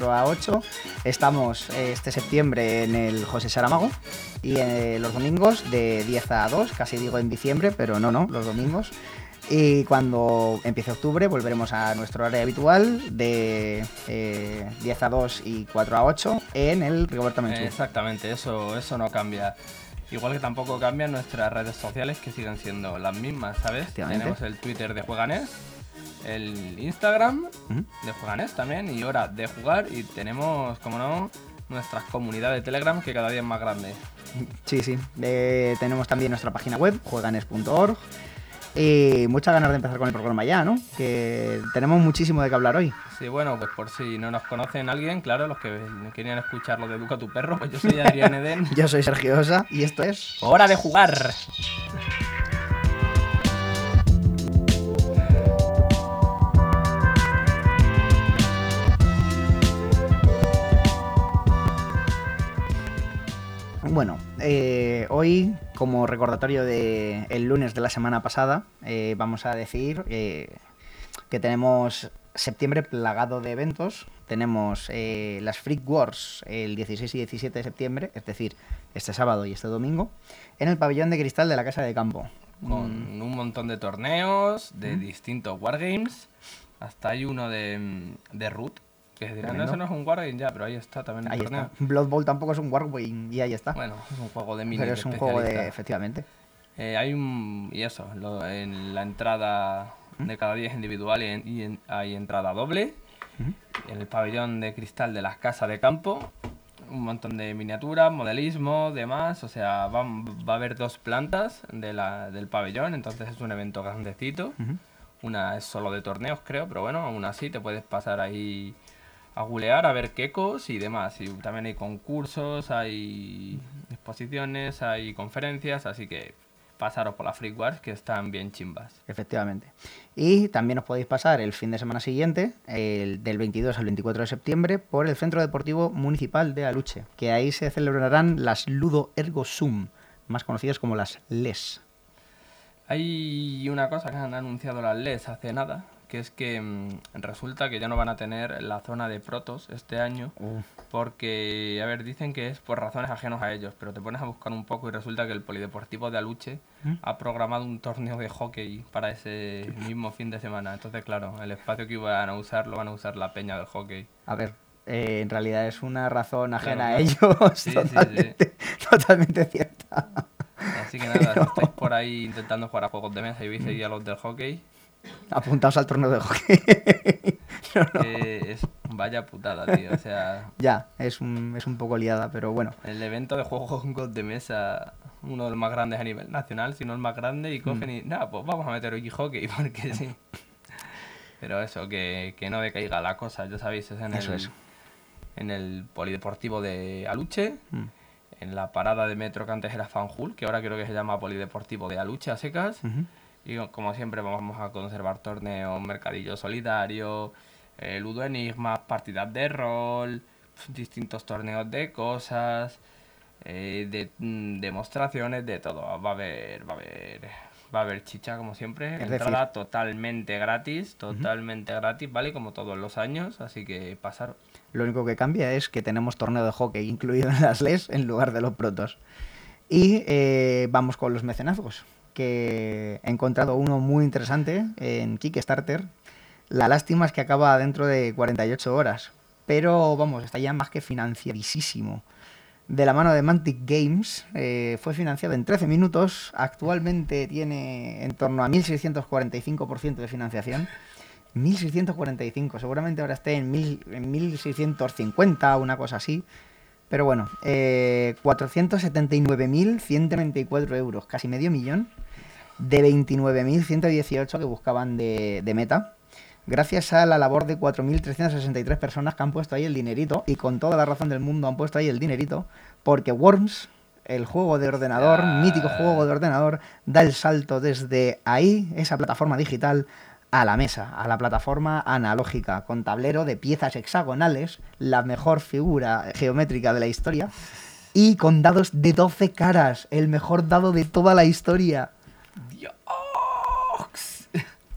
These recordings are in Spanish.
4 a 8. Estamos eh, este septiembre en el José Saramago y eh, los domingos de 10 a 2, casi digo en diciembre, pero no, no, los domingos. Y cuando empiece octubre volveremos a nuestro área habitual de 10 a 2 y 4 a 8 en el Rigoberto Menchú. Exactamente, eso, eso no cambia. Igual que tampoco cambian nuestras redes sociales que siguen siendo las mismas, ¿sabes? Tenemos el Twitter de Jueganes, el Instagram de Jueganes también y hora de jugar y tenemos, como no, nuestra comunidad de Telegram que cada día es más grande. Sí, sí. Eh, tenemos también nuestra página web, jueganes.org. Y muchas ganas de empezar con el programa ya, ¿no? Que tenemos muchísimo de qué hablar hoy. Sí, bueno, pues por si no nos conocen alguien, claro, los que querían escuchar lo de Educa tu perro, pues yo soy Adrián Eden. yo soy Sergio Osa y esto es... ¡Hora de jugar! Hoy, como recordatorio del el lunes de la semana pasada, eh, vamos a decir eh, que tenemos septiembre plagado de eventos. Tenemos las Freak Wars el 16 y 17 de septiembre, es decir, este sábado y este domingo, en el pabellón de cristal de la Casa de Campo. Con mm. un montón de torneos, de distintos wargames. Hasta hay uno de, de Root, que dirán, no, eso no es un Wargame ya, pero ahí está también. Ahí está. Blood Bowl tampoco es un Wargame y ahí está. Bueno, es un juego de mini. Pero es un juego de, efectivamente. Eh, hay un. Y eso, en la entrada de cada día es individual y, hay entrada doble. En el pabellón de cristal de las casas de campo. Un montón de miniaturas, modelismo, demás. O sea, va, va a haber dos plantas de la, del pabellón, entonces es un evento grandecito. Una es solo de torneos, creo, pero bueno, aún así te puedes pasar ahí a gulear, a ver quecos y demás. Y también hay concursos, hay exposiciones, hay conferencias, así que pasaros por la Free Wars que están bien chimbas. Efectivamente. Y también os podéis pasar el fin de semana siguiente, el del 22 al 24 de septiembre, por el Centro Deportivo Municipal de Aluche, que ahí se celebrarán las Ludo Ergo Sum, más conocidas como las LES. Hay una cosa que han anunciado las LES hace nada, que es que mm, resulta que ya no van a tener la zona de protos este año, porque, a ver, dicen que es por razones ajenas a ellos, pero te pones a buscar un poco y resulta que el Polideportivo de Aluche ¿Mm? ha programado un torneo de hockey para ese mismo fin de semana. Entonces, claro, el espacio que iban a usar lo van a usar la peña del hockey. A ver, eh, en realidad es una razón ajena a ellos, totalmente, totalmente cierta. Así que nada, si estáis por ahí intentando jugar a juegos de mesa y veis a los del hockey, Apuntaos al torneo de hockey. es, vaya putada, tío. O sea. Ya, es un, es un poco liada, pero bueno. El evento de juegos de mesa, uno de los más grandes a nivel nacional, si no el más grande, y cogen mm. y. Nada, pues vamos a meter hoy hockey, porque sí. Pero eso, que, que, no decaiga la cosa, ya sabéis, es en el. En el polideportivo de Aluche. Mm. En la parada de metro que antes era Fanjul, que ahora creo que se llama Polideportivo de Aluche a secas. Y como siempre vamos a conservar torneos, mercadillo solidario, eh, ludo enigmas, partidas de rol, distintos torneos de cosas, eh, de mm, demostraciones, de todo. Va a haber, va a haber, va a haber chicha como siempre. Entrada totalmente gratis, totalmente gratis, ¿vale? Como todos los años, así que pasaros. Lo único que cambia es que tenemos torneo de hockey incluido en las LES en lugar de los protos. Y eh, vamos con los mecenazgos he encontrado uno muy interesante en Kickstarter. La lástima es que acaba dentro de 48 horas, pero vamos, está ya más que financiadísimo. De la mano de Mantic Games, eh, fue financiado en 13 minutos, actualmente tiene en torno a 1.645% de financiación. 1.645, seguramente ahora esté en, en 1.650, una cosa así. Pero bueno, eh, 479.194 euros, casi medio millón, de 29.118 que buscaban de, meta, gracias a la labor de 4.363 personas que han puesto ahí el dinerito, y con toda la razón del mundo han puesto ahí el dinerito, porque Worms, el juego de ordenador, mítico juego de ordenador, da el salto desde ahí, esa plataforma digital, a la mesa, a la plataforma analógica, con tablero de piezas hexagonales, la mejor figura geométrica de la historia, y con dados de 12 caras, el mejor dado de toda la historia. Dios.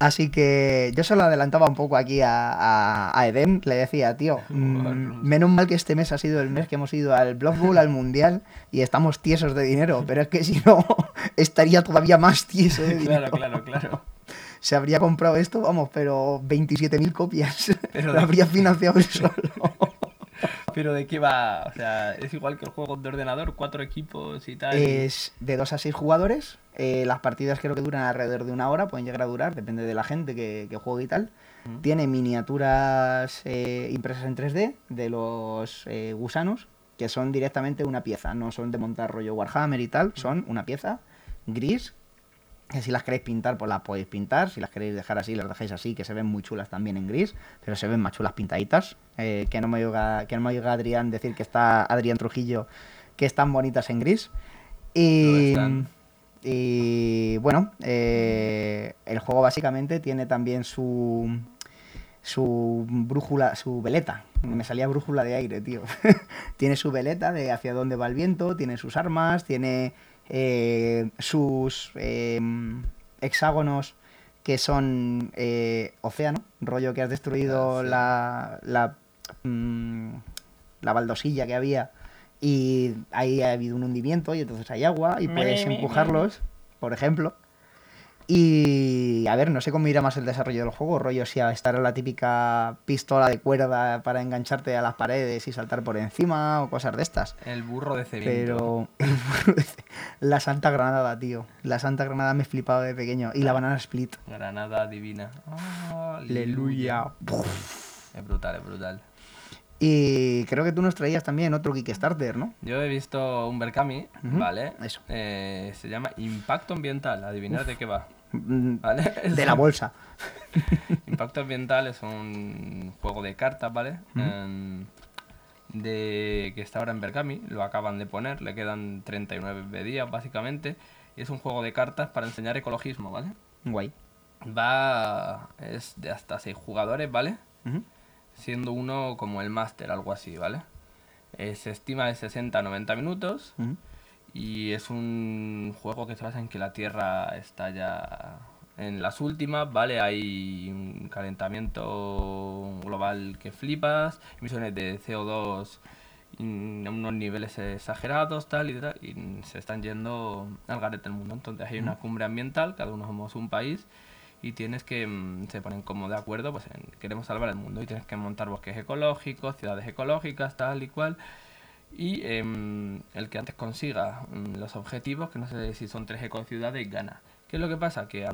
Así que yo se lo adelantaba un poco aquí a, a, a Edem. Le decía, tío, mm, menos mal que este mes ha sido el mes que hemos ido al Blood Bowl, al Mundial, y estamos tiesos de dinero. Pero es que si no, estaría todavía más tieso de dinero. Claro, claro, claro. Se habría comprado esto, vamos, pero 27.000 copias. Lo habría financiado él solo. Pero de qué va, o sea, es igual que el juego de ordenador, cuatro equipos y tal. Es de 2 a 6 jugadores. eh, las partidas creo que duran alrededor de una hora, pueden llegar a durar, depende de la gente que, que juegue y tal. Tiene miniaturas eh, impresas en 3D de los eh, gusanos, que son directamente una pieza, no son de montar rollo Warhammer y tal, son una pieza gris. Que si las queréis pintar, pues las podéis pintar. Si las queréis dejar así, las dejáis así, que se ven muy chulas también en gris, pero se ven más chulas pintaditas. Eh, que no me oiga, que no me oiga Adrián decir que está Adrián Trujillo, que están bonitas en gris. Y, y bueno, eh, el juego básicamente tiene también su su brújula, su veleta. Me salía brújula de aire, tío. tiene su veleta de hacia dónde va el viento, tiene sus armas, tiene eh, sus eh, hexágonos que son eh, océano, rollo que has destruido Ah, sí. la, la, mm, la baldosilla que había y ahí ha habido un hundimiento y entonces hay agua y puedes empujarlos, por ejemplo. Y a ver, no sé cómo irá más el desarrollo del juego, rollo si estará la típica pistola de cuerda para engancharte a las paredes y saltar por encima o cosas de estas. El burro de cemento. Pero la Santa Granada, tío. La Santa Granada me he flipado de pequeño. Y la banana split. Granada divina. Aleluya. Es brutal, es brutal. Y creo que tú nos traías también otro Kickstarter, ¿no? Yo he visto un Berkami, ¿vale? eso. Eh, se llama Impacto Ambiental, adivinar de qué va. Mm, ¿Vale? Es De la bolsa. Impacto Ambiental es un juego de cartas, ¿vale? Em, de que está ahora en Berkami, lo acaban de poner, le quedan 39 días básicamente, y es un juego de cartas para enseñar ecologismo, ¿vale? Guay. Va, es de hasta 6 jugadores, ¿vale? Ujú. Siendo uno como el máster, algo así, ¿vale? Eh, se estima de 60 a 90 minutos y es un juego que se basa en que la Tierra está ya en las últimas, ¿vale? Hay un calentamiento global que flipas, emisiones de CO2 in- a unos niveles exagerados, tal y tal, y se están yendo al garete del mundo. Entonces hay una cumbre ambiental, cada uno somos un país, y tienes que, mm, se ponen como de acuerdo, pues en, queremos salvar el mundo, y tienes que montar bosques ecológicos, ciudades ecológicas, tal y cual. Y em, el que antes consiga mm, los objetivos, que no sé si son tres ecociudades, gana. ¿Qué es lo que pasa? Que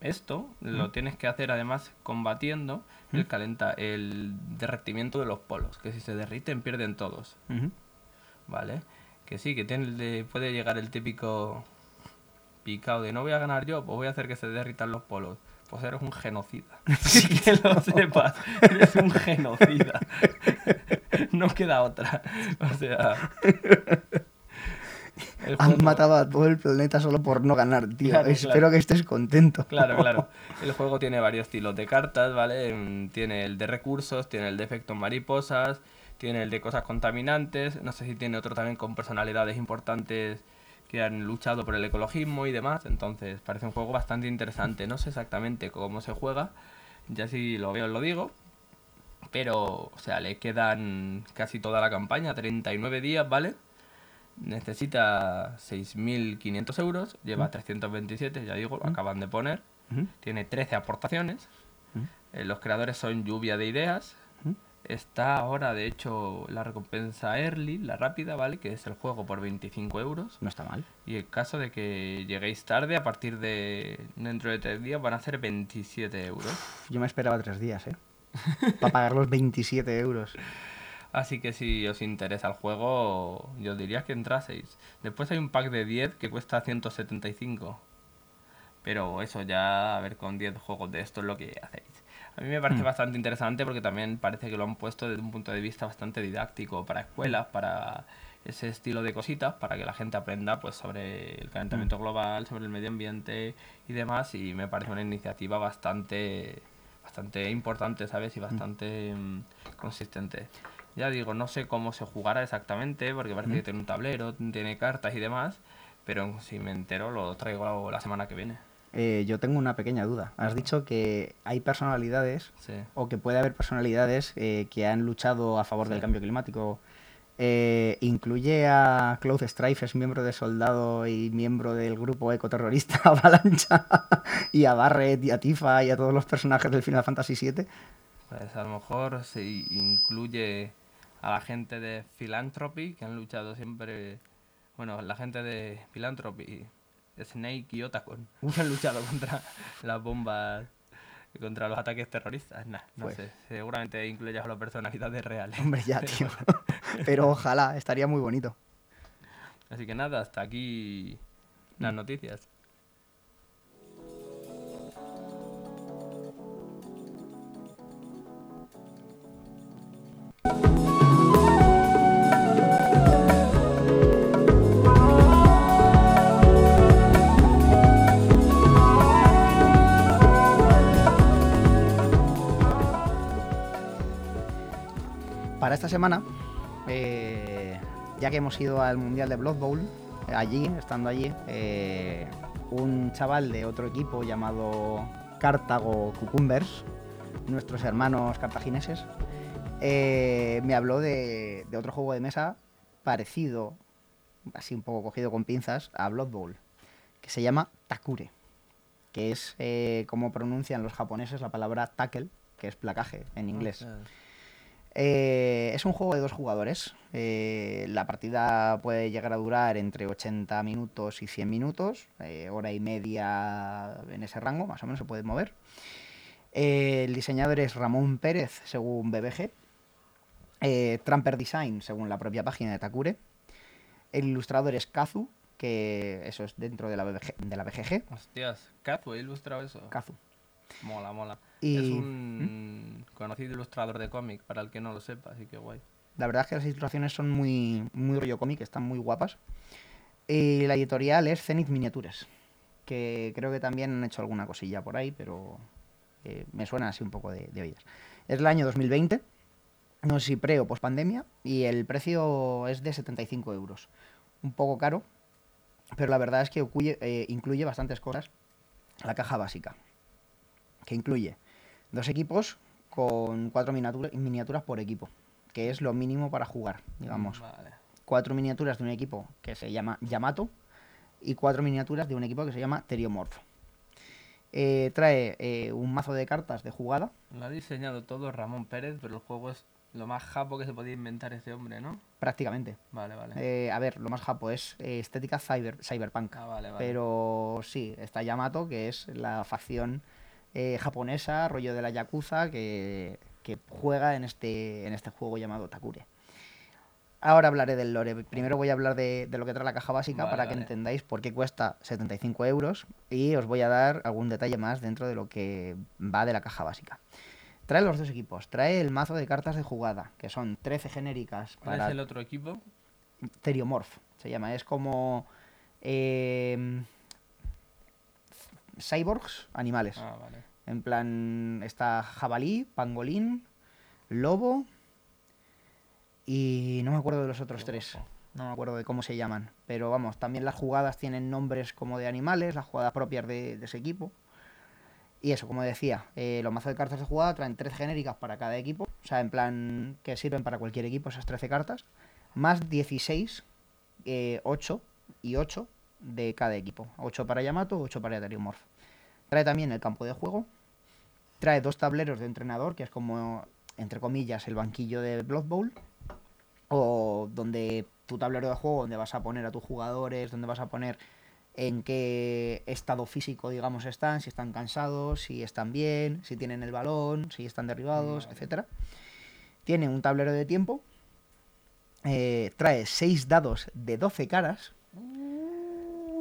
esto lo tienes que hacer además combatiendo el calenta el derretimiento de los polos, que si se derriten pierden todos. ¿vale? Que sí, que tiene puede llegar el típico picado de no voy a ganar yo, pues voy a hacer que se derritan los polos. Pues eres un genocida. que lo sepas, eres un genocida. no queda otra. O sea. Han matado a todo el planeta solo por no ganar, tío. Claro, Espero claro. que estés contento. Claro, claro. El juego tiene varios estilos de cartas, ¿vale? Mm, Tiene el de recursos, tiene el de efectos mariposas, tiene el de cosas contaminantes, no sé si tiene otro también con personalidades importantes que han luchado por el ecologismo y demás, entonces parece un juego bastante interesante. No sé exactamente cómo se juega, ya si lo veo os lo digo, pero, o sea, le quedan casi toda la campaña, 39 días, ¿vale? Necesita 6.500 euros, lleva 327, ya digo, lo acaban de poner. Tiene 13 aportaciones. Eh, los creadores son Lluvia de Ideas. Está ahora, de hecho, la recompensa Early, la rápida, ¿vale? Que es el juego por 25 euros. No está mal. Y en caso de que lleguéis tarde, a partir de dentro de tres días van a ser 27 euros. Yo me esperaba tres días, ¿eh? Para pagar los 27 euros. Así que si os interesa el juego, yo diría que entraseis. Después hay un pack de 10 que cuesta 175. Pero eso ya, a ver, con 10 juegos de esto es lo que hacéis. A mí me parece Mm. bastante interesante porque también parece que lo han puesto desde un punto de vista bastante didáctico para escuelas, para ese estilo de cositas, para que la gente aprenda pues sobre el calentamiento global, sobre el medio ambiente y demás. Y me parece una iniciativa bastante, bastante importante, ¿sabes? Y bastante mm, consistente. Ya digo, no sé cómo se jugará exactamente, porque parece que tiene un tablero, tiene cartas y demás, pero si me entero lo traigo la semana que viene. Eh, yo tengo una pequeña duda. Has dicho que hay personalidades Sí. o que puede haber personalidades eh, que han luchado a favor del cambio climático. Eh, ¿Incluye a Cloud Strife, es miembro de Soldado y miembro del grupo ecoterrorista Avalancha? y a Barret y a Tifa y a todos los personajes del Final Fantasy VII. Pues a lo mejor se incluye a la gente de Philanthropy, que han luchado siempre. Bueno, la gente de Philanthropy, Snake y Otacon, han luchado contra las bombas, contra los ataques terroristas. Nah, no Pues- sé, seguramente incluye a las personalidades reales. Hombre, ya, tío. Pero ojalá, estaría muy bonito. Así que nada, hasta aquí las Mm. noticias. Para esta semana, eh, ya que hemos ido al Mundial de Blood Bowl, eh, allí, estando allí, eh, un chaval de otro equipo llamado Cartago Cucumbers, nuestros hermanos cartagineses, me habló de, de otro juego de mesa parecido, así un poco cogido con pinzas, a Blood Bowl, que se llama Takure, que es eh, como pronuncian los japoneses la palabra tackle, que es placaje en inglés. Ah, Eh, es un juego de dos jugadores. Eh, la partida puede llegar a durar entre 80 minutos y 100 minutos, eh, hora y media en ese rango, más o menos se puede mover. El diseñador es Ramón Pérez, según BBG. Tramper Design, según la propia página de Takure. El ilustrador es Kazu, que eso es dentro de la, BBG, de la BGG. Hostias, Kazu ha ilustrado eso. Kazu. Mola, mola. Y- Es un conocido ilustrador de cómic, para el que no lo sepa, así que guay. La verdad es que las ilustraciones son muy, muy rollo cómic, están muy guapas. Y la editorial es Zenith Miniatures, que creo que también han hecho alguna cosilla por ahí, pero eh, me suena así un poco de, de oídas. Es el año 2020, no sé si pre o post pandemia, y el precio es de 75 euros. Un poco caro, pero la verdad es que eh, incluye bastantes cosas. La caja básica, que incluye dos equipos con cuatro miniatura- miniaturas por equipo, que es lo mínimo para jugar, digamos. Vale. Cuatro miniaturas de un equipo que se llama Yamato y cuatro miniaturas de un equipo que se llama Teriomorph. Eh, trae eh, un mazo de cartas de jugada. Lo ha diseñado todo Ramón Pérez, pero el juego es lo más japo que se podía inventar ese hombre, ¿no? Prácticamente. Vale, vale. Eh, a ver, lo más japo es estética cyber, cyberpunk. ah, vale, vale. Pero sí, está Yamato, que es la facción eh, japonesa, rollo de la Yakuza, que, que juega en este, en este juego llamado Takure. Ahora hablaré del lore. Primero voy a hablar de, de lo que trae la caja básica Vale, para que entendáis por qué cuesta 75 euros y os voy a dar algún detalle más dentro de lo que va de la caja básica. Trae los dos equipos. Trae el mazo de cartas de jugada, que son 13 genéricas ¿Cuál para es el otro equipo? Teriomorph se llama. Es como. eh, cyborgs, animales. Ah, vale. En plan, está jabalí, pangolín, lobo. Y no me acuerdo de los otros Qué tres. guapo. No me acuerdo de cómo se llaman. Pero vamos, también las jugadas tienen nombres como de animales, las jugadas propias de, de ese equipo. Y eso, como decía, eh, los mazos de cartas de jugada traen 13 genéricas para cada equipo. O sea, en plan, que sirven para cualquier equipo esas 13 cartas. Más 16, eh, 8 y 8 de cada equipo. 8 para Yamato, 8 para Teriomorph. Trae también el campo de juego. Trae dos tableros de entrenador, que es como, entre comillas, el banquillo de Blood Bowl. O donde tu tablero de juego, donde vas a poner a tus jugadores, donde vas a poner en qué estado físico, digamos, están, si están cansados, si están bien, si tienen el balón, si están derribados, Vale. etcétera. Tiene un tablero de tiempo. eh, trae seis dados de 12 caras.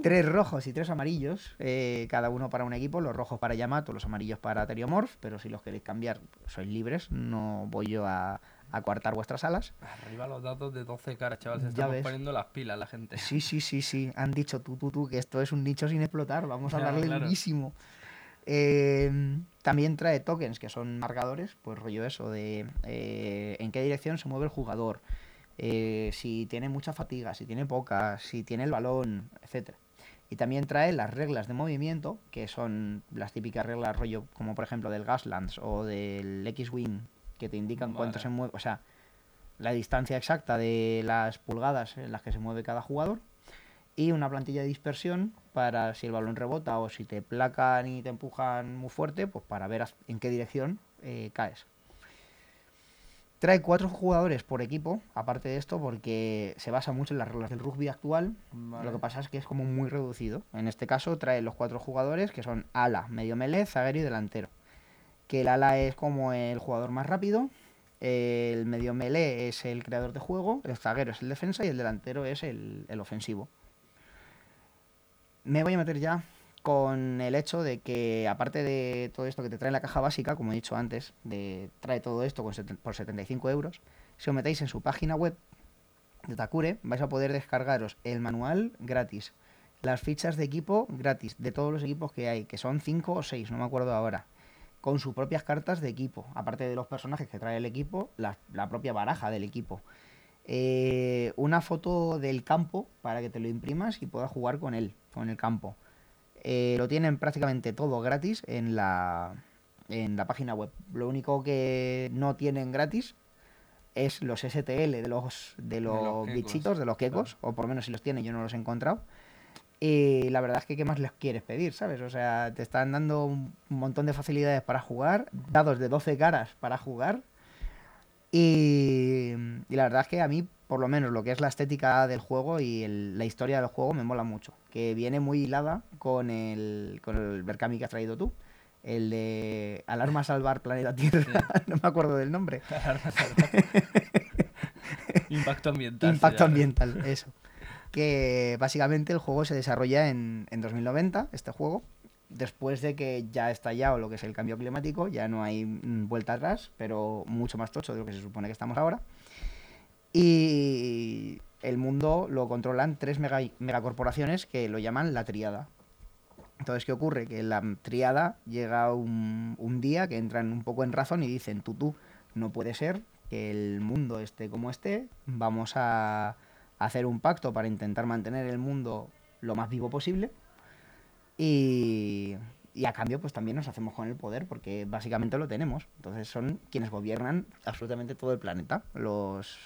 Tres rojos y tres amarillos, eh, cada uno para un equipo, los rojos para Yamato, los amarillos para Teriomorph, pero si los queréis cambiar, sois libres, no voy yo a, a coartar vuestras alas. Arriba los datos de 12 caras, chaval. Se estamos poniendo las pilas la gente. Sí, sí, sí, sí. Han dicho tú, tú, tú, que esto es un nicho sin explotar. Vamos a Claro, darle claro. durísimo. Eh, también trae tokens que son marcadores, pues rollo eso, de eh, en qué dirección se mueve el jugador, eh, si tiene mucha fatiga, si tiene poca, si tiene el balón, etcétera. Y también trae las reglas de movimiento, que son las típicas reglas rollo, como por ejemplo del Gaslands o del X-Wing, que te indican cuánto Vale. se mueve, o sea, la distancia exacta de las pulgadas en las que se mueve cada jugador. Y una plantilla de dispersión para si el balón rebota o si te placan y te empujan muy fuerte, pues para ver en qué dirección eh, caes. Trae cuatro jugadores por equipo, aparte de esto, porque se basa mucho en las reglas del rugby actual. Vale. Lo que pasa es que es como muy reducido. En este caso trae los cuatro jugadores que son ala, medio melee, zaguero y delantero. Que el ala es como el jugador más rápido, el medio melee es el creador de juego, el zaguero es el defensa y el delantero es el, el ofensivo. Me voy a meter ya con el hecho de que, aparte de todo esto que te trae la caja básica, como he dicho antes, de, trae todo esto con por 75 euros, si os metéis en su página web de Takure, vais a poder descargaros el manual gratis, las fichas de equipo gratis, de todos los equipos que hay, que son 5 o 6, no me acuerdo ahora, con sus propias cartas de equipo, aparte de los personajes que trae el equipo, la, la propia baraja del equipo. Eh, una foto del campo para que te lo imprimas y puedas jugar con él, con el campo. Eh, lo tienen prácticamente todo gratis en la, en la página web. Lo único que no tienen gratis es los STL de los, de los, los quecos, bichitos, de los quecos, o por lo menos si los tienen, yo no los he encontrado. Y la verdad es que, ¿qué más les quieres pedir, sabes? O sea, te están dando un un montón de facilidades para jugar, dados de 12 caras para jugar. Y, y la verdad es que a mí, por lo menos, lo que es la estética del juego y el- la historia del juego me mola mucho. Que viene muy hilada con el, con el Berkami que has traído tú. El de Alarma Salvar Planeta Tierra. no me acuerdo del nombre. Impacto ambiental. Impacto ambiental, eso. Que básicamente el juego se desarrolla en, en 2090, este juego. Después de que ya ha estallado lo que es el cambio climático, ya no hay mm, vuelta atrás, pero mucho más tocho de lo que se supone que estamos ahora. Y el mundo lo controlan tres mega, megacorporaciones que lo llaman la triada. Entonces, ¿qué ocurre? Que la triada llega un, un día que entran un poco en razón y dicen, tú, tú, no puede ser que el mundo esté como esté, vamos a hacer un pacto para intentar mantener el mundo lo más vivo posible y, y a cambio pues también nos hacemos con el poder porque básicamente lo tenemos. Entonces son quienes gobiernan absolutamente todo el planeta, los,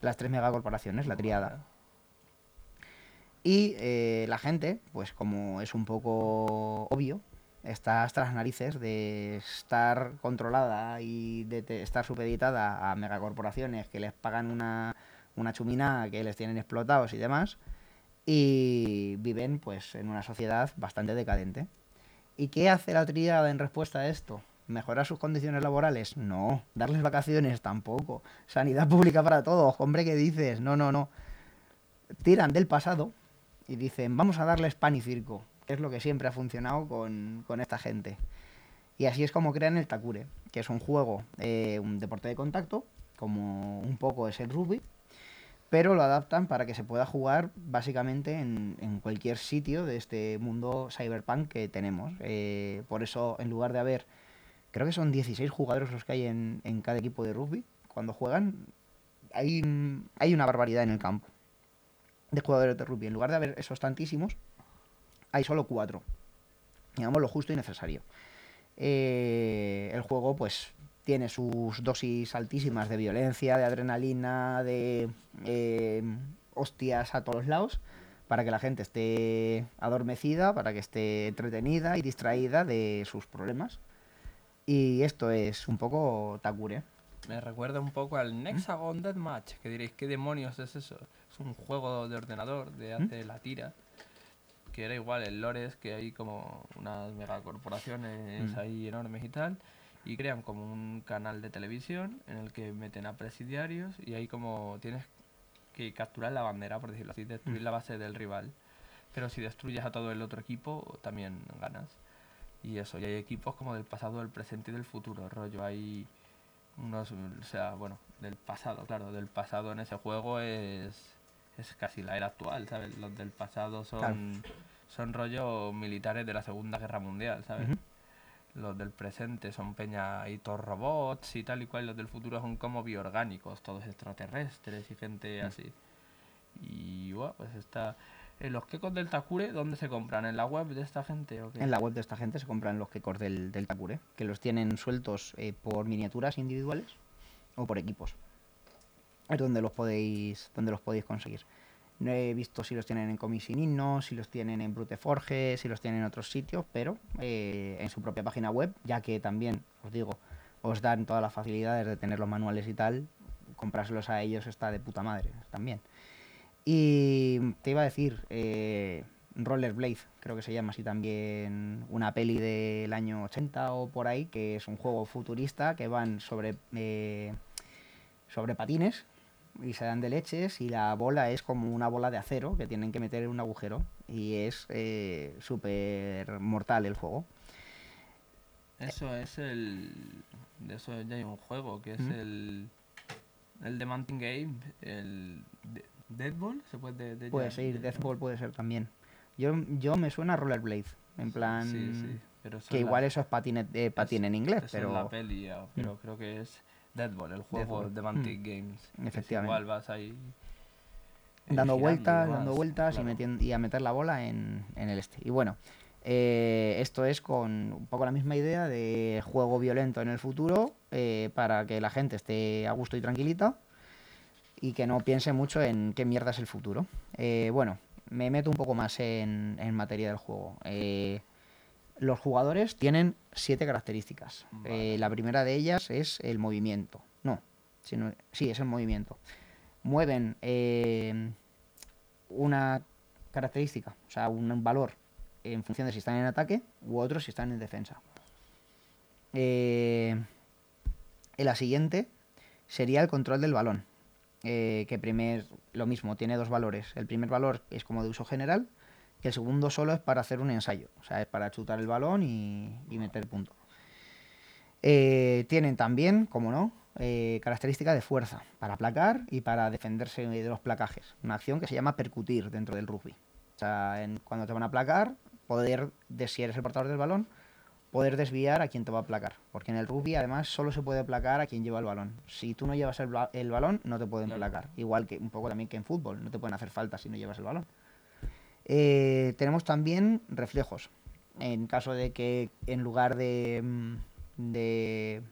las tres megacorporaciones, la triada. Y eh, la gente, pues como es un poco obvio, está hasta las narices de estar controlada y de estar supeditada a megacorporaciones que les pagan una, una chumina, que les tienen explotados y demás, y viven pues en una sociedad bastante decadente. ¿Y qué hace la tríada en respuesta a esto? ¿Mejorar sus condiciones laborales? No. ¿Darles vacaciones? Tampoco. ¿Sanidad pública para todos? Hombre, ¿qué dices? No, no, no. Tiran del pasado y dicen, vamos a darles pan y circo, que es lo que siempre ha funcionado con, con esta gente. Y así es como crean el Takure, que es un juego, eh, un deporte de contacto, como un poco es el rugby, pero lo adaptan para que se pueda jugar básicamente en, cualquier sitio de este mundo cyberpunk que tenemos. Eh, por eso, en lugar de haber, creo que son 16 jugadores los que hay en, en cada equipo de rugby, cuando juegan, hay, hay una barbaridad en el campo de jugadores de rugby. En lugar de haber esos tantísimos, hay solo cuatro. Digamos lo justo y necesario. Eh, el juego, pues, tiene sus dosis altísimas de violencia, de adrenalina, de eh, hostias a todos lados, para que la gente esté adormecida, para que esté entretenida y distraída de sus problemas. Y esto es un poco Takure. Me recuerda un poco al Nexagon Deathmatch, que diréis, ¿qué demonios es eso? Es un juego de ordenador de hace la tira, que era igual, el lore es que hay como unas megacorporaciones Mm. ahí enormes y tal, y crean como un canal de televisión en el que meten a presidiarios y ahí como tienes que capturar la bandera, por decirlo así, destruir la base del rival. Pero si destruyes a todo el otro equipo, también ganas. Y eso, y hay equipos como del pasado, del presente y del futuro, rollo. Hay unos, o sea, bueno, del pasado, claro, del pasado en ese juego es, es casi la era actual, ¿sabes? Los del pasado son, son rollo militares de la Segunda Guerra Mundial, ¿sabes? Los del presente son peña y todos robots y tal y cual, los del futuro son como bioorgánicos, todos extraterrestres y gente así. Y bueno, pues está Eh, ¿Los quecos del Takure dónde se compran? ¿En la web de esta gente o qué? En la web de esta gente se compran los quecos del, del Takure, que los tienen sueltos eh, por miniaturas individuales o por equipos. Es donde los podéis, donde los podéis conseguir. No he visto si los tienen en Comics Sin si los tienen en Brute Forge, si los tienen en otros sitios, pero eh, en su propia página web, ya que también, os digo, os dan todas las facilidades de tener los manuales y tal, comprárselos a ellos está de puta madre también. Y te iba a decir, eh, Rollerblade, creo que se llama así también, una peli del año 80 o por ahí, que es un juego futurista que van sobre, eh, sobre patines y se dan de leches y la bola es como una bola de acero que tienen que meter en un agujero y es eh, súper mortal el juego. Eso es el... De eso ya hay un juego, que es ¿Mm? el... El de Mountain Game, el... de- Deadball, se puede... de- Puede ya- ser, de- Deathball puede ser también. Yo, yo me suena a Rollerblade, en plan... Sí, sí, pero Que igual la- eso es patín, eh, en inglés, eso es la pero... peli, pero creo que es Deadball, el juego Deadball. de Mantic Games. que es Efectivamente. Igual vas ahí... eh, dando girando vueltas, dando vueltas y, metiendo, y a meter la bola en, en el este. Y bueno, eh, esto es con un poco la misma idea de juego violento en el futuro eh, para que la gente esté a gusto y tranquilita y que no piense mucho en qué mierda es el futuro. Eh, bueno, me meto un poco más en, en materia del juego. Eh, los jugadores tienen siete características. Vale. Eh, la primera de ellas es el movimiento. No, sino, sí, es el movimiento. Mueven eh, una característica, o sea, un valor en función de si están en ataque u otro si están en defensa. Eh, en la siguiente sería el control del balón, eh, que primer, lo mismo, tiene dos valores. El primer valor es como de uso general y el segundo solo es para hacer un ensayo, o sea, es para chutar el balón y, y meter punto. Eh, tienen también, como no, eh, característica de fuerza para placar y para defenderse de los placajes. Una acción que se llama percutir dentro del rugby. O sea, en- cuando te van a placar, poder, de, si eres el portador del balón, poder desviar a quien te va a placar. Porque en el rugby, además, solo se puede placar a quien lleva el balón. Si tú no llevas el, el balón, no te pueden Claro. placar. Igual que un poco también que en fútbol, no te pueden hacer falta si no llevas el balón. Eh, tenemos también reflejos. En caso de que en lugar de, mm, de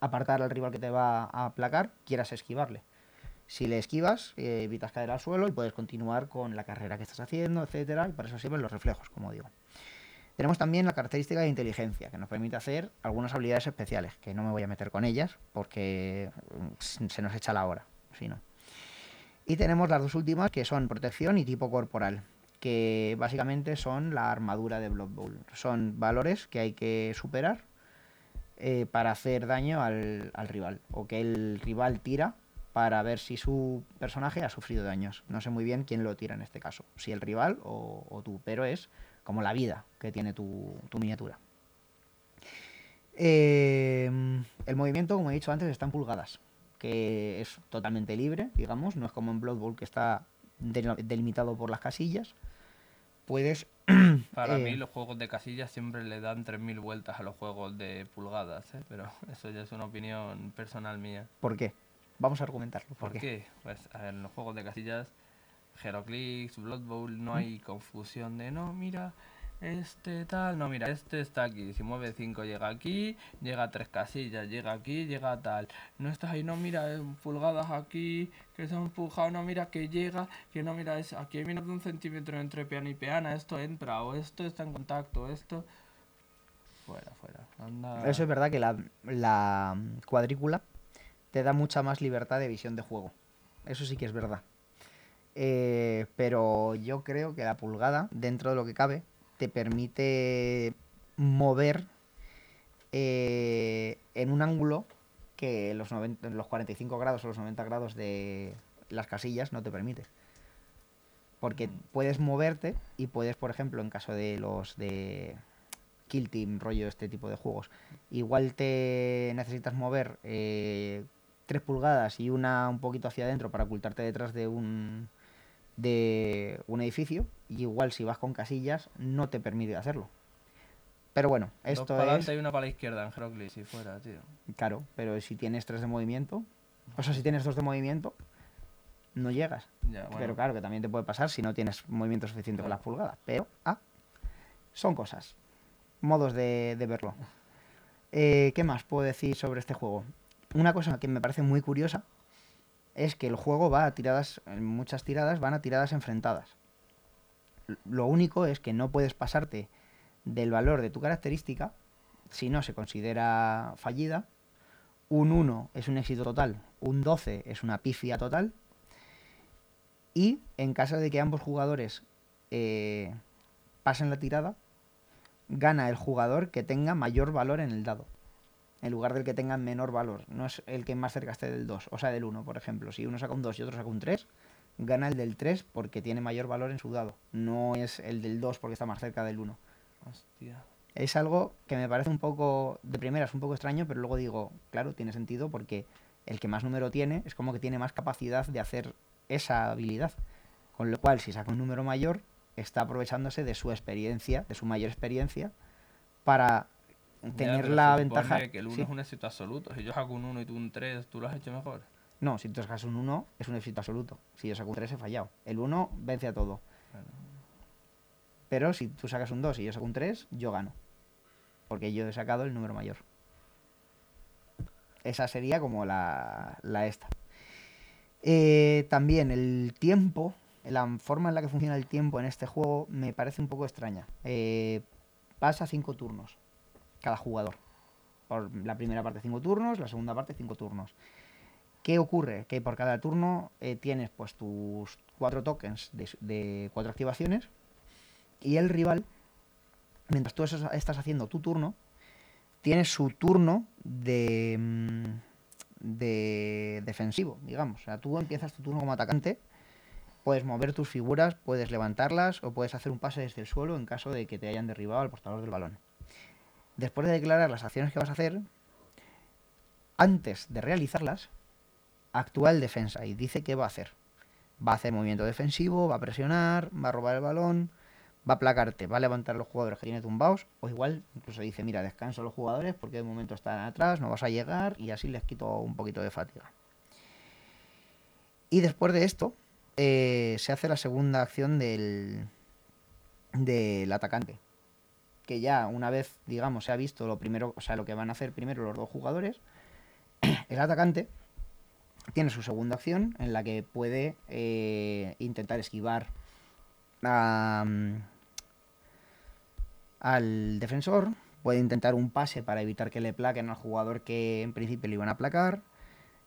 apartar al rival que te va a placar, quieras esquivarle. Si le esquivas, eh, evitas caer al suelo y puedes continuar con la carrera que estás haciendo, etcétera, y para eso sirven los reflejos, como digo. Tenemos también la característica de inteligencia, que nos permite hacer algunas habilidades especiales, que no me voy a meter con ellas porque mm, se nos echa la hora, si no. Y tenemos las dos últimas, que son protección y tipo corporal, que básicamente son la armadura de Blood Bowl. Son valores que hay que superar eh, para hacer daño al, al rival, o que el rival tira para ver si su personaje ha sufrido daños. No sé muy bien quién lo tira en este caso, si el rival o, o tú, pero es como la vida que tiene tu, tu miniatura. Eh, el movimiento, como he dicho antes, está en pulgadas, que es totalmente libre, digamos, no es como en Blood Bowl que está del- delimitado por las casillas. Puedes... Para eh, mí los juegos de casillas siempre le dan 3.000 vueltas a los juegos de pulgadas, ¿eh? pero eso ya es una opinión personal mía. ¿Por qué? Vamos a argumentarlo. ¿Por, ¿Por qué? Pues a ver, en los juegos de casillas, Heroclix, Blood Bowl, no hay confusión de no, mira, este tal, no, mira, este está aquí, si mueve 5 llega aquí, llega a 3 casillas, llega aquí, llega a tal. No estás ahí, no, mira, eh, pulgadas aquí, que se han empujado, no, mira, que llega, que no, mira, es, aquí hay menos de un centímetro entre peana y peana, esto entra, o esto está en contacto, esto... Fuera, fuera, anda... Eso es verdad que la, la cuadrícula te da mucha más libertad de visión de juego. Eso sí que es verdad. Eh, pero yo creo que la pulgada, dentro de lo que cabe, te permite mover eh, en un ángulo que los, 90 los 45 grados o los 90 grados de las casillas no te permite. Porque puedes moverte y puedes, por ejemplo, en caso de los de Kill Team, rollo este tipo de juegos, igual te necesitas mover eh, 3 pulgadas y una un poquito hacia adentro para ocultarte detrás de un de un edificio y igual si vas con casillas no te permite hacerlo. Pero bueno, Dos esto para es adelante y una para la izquierda en Heroclix y fuera, tío. claro, pero si tienes 3 de movimiento, o sea, si tienes 2 de movimiento, no llegas. Ya, bueno. Pero claro, que también te puede pasar si no tienes movimiento suficiente con las pulgadas. Pero, ah, son cosas. Modos de, de verlo. Eh, ¿Qué más puedo decir sobre este juego? Una cosa que me parece muy curiosa es que el juego va a tiradas, en muchas tiradas van a tiradas enfrentadas. Lo único es que no puedes pasarte del valor de tu característica si no se considera fallida. Un 1 es un éxito total, un 12 es una pifia total. Y en caso de que ambos jugadores eh, pasen la tirada, gana el jugador que tenga mayor valor en el dado. En lugar del que tenga menor valor. No es el que más cerca esté del 2, o sea, del 1, por ejemplo. Si uno saca un 2 y otro saca un 3, gana el del 3 porque tiene mayor valor en su dado. No es el del 2 porque está más cerca del 1. Hostia. Es algo que me parece un poco, de primera es un poco extraño, pero luego digo, claro, tiene sentido porque el que más número tiene es como que tiene más capacidad de hacer esa habilidad. Con lo cual, si saca un número mayor, está aprovechándose de su experiencia, de su mayor experiencia, para tener la ventaja. que el 1 sí. es un éxito absoluto. Si yo saco un 1 y tú un 3, ¿tú lo has hecho mejor? No, si tú sacas un 1, es un éxito absoluto. Si yo saco un 3, he fallado. El 1 vence a todo. Claro. Pero si tú sacas un 2 y yo saco un 3, yo gano. Porque yo he sacado el número mayor. Esa sería como la, la esta. Eh, también el tiempo, la forma en la que funciona el tiempo en este juego me parece un poco extraña. Eh, pasa 5 turnos cada jugador. Por la primera parte 5 turnos, la segunda parte 5 turnos. ¿Qué ocurre? Que por cada turno eh, tienes pues tus cuatro tokens de, de cuatro activaciones y el rival, mientras tú estás haciendo tu turno, tiene su turno mm, de defensivo, digamos. O sea, tú empiezas tu turno como atacante, puedes mover tus figuras, puedes levantarlas o puedes hacer un pase desde el suelo en caso de que te hayan derribado al portador del balón. Después de declarar las acciones que vas a hacer, antes de realizarlas, actúa el defensa y dice qué va a hacer. Va a hacer movimiento defensivo, va a presionar, va a robar el balón, va a placarte, va a levantar los jugadores que tiene tumbados, o igual incluso dice, mira, descansa los jugadores porque de momento están atrás, no vas a llegar y así les quito un poquito de fatiga. Y después de esto, eh, se hace la segunda acción del, del atacante. Que ya una vez, digamos, se ha visto lo primero, o sea, lo que van a hacer primero los dos jugadores, el atacante tiene su segunda acción en la que puede eh, intentar esquivar mm, al defensor, puede intentar un pase para evitar que le plaquen al jugador que en principio le iban a placar,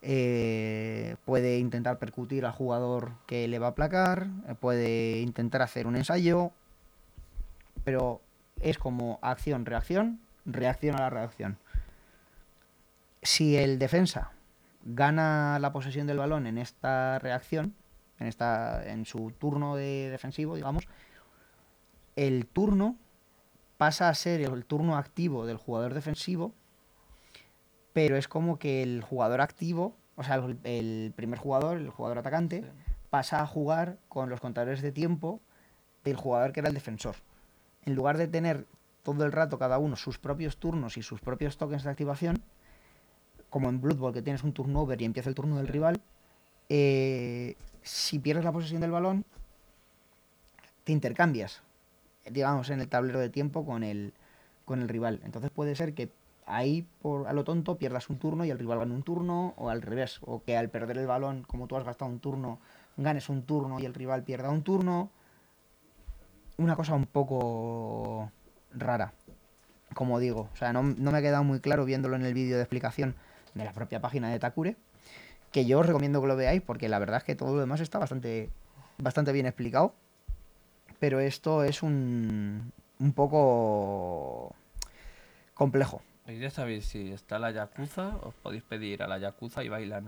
eh, puede intentar percutir al jugador que le va a placar, eh, puede intentar hacer un ensayo, pero es como acción-reacción, reacción a la reacción. Si el defensa gana la posesión del balón en esta reacción, en, esta, en su turno de defensivo, digamos, el turno pasa a ser el turno activo del jugador defensivo, pero es como que el jugador activo, o sea, el, el primer jugador, el jugador atacante, Sí. pasa a jugar con los contadores de tiempo del jugador que era el defensor. En lugar de tener todo el rato cada uno sus propios turnos y sus propios tokens de activación, como en Blood Bowl que tienes un turnover y empieza el turno del rival, eh, si pierdes la posesión del balón, te intercambias, digamos, en el tablero de tiempo con el, con el rival. Entonces puede ser que ahí, por, a lo tonto, pierdas un turno y el rival gane un turno, o al revés, o que al perder el balón, como tú has gastado un turno, ganes un turno y el rival pierda un turno. Una cosa un poco rara, como digo. O sea, no, no me ha quedado muy claro viéndolo en el vídeo de explicación de la propia página de Takure, que yo os recomiendo que lo veáis porque la verdad es que todo lo demás está bastante, bastante bien explicado. Pero esto es un, un poco complejo. Ya sabéis, si está la Yakuza, os podéis pedir a la Yakuza y bailan.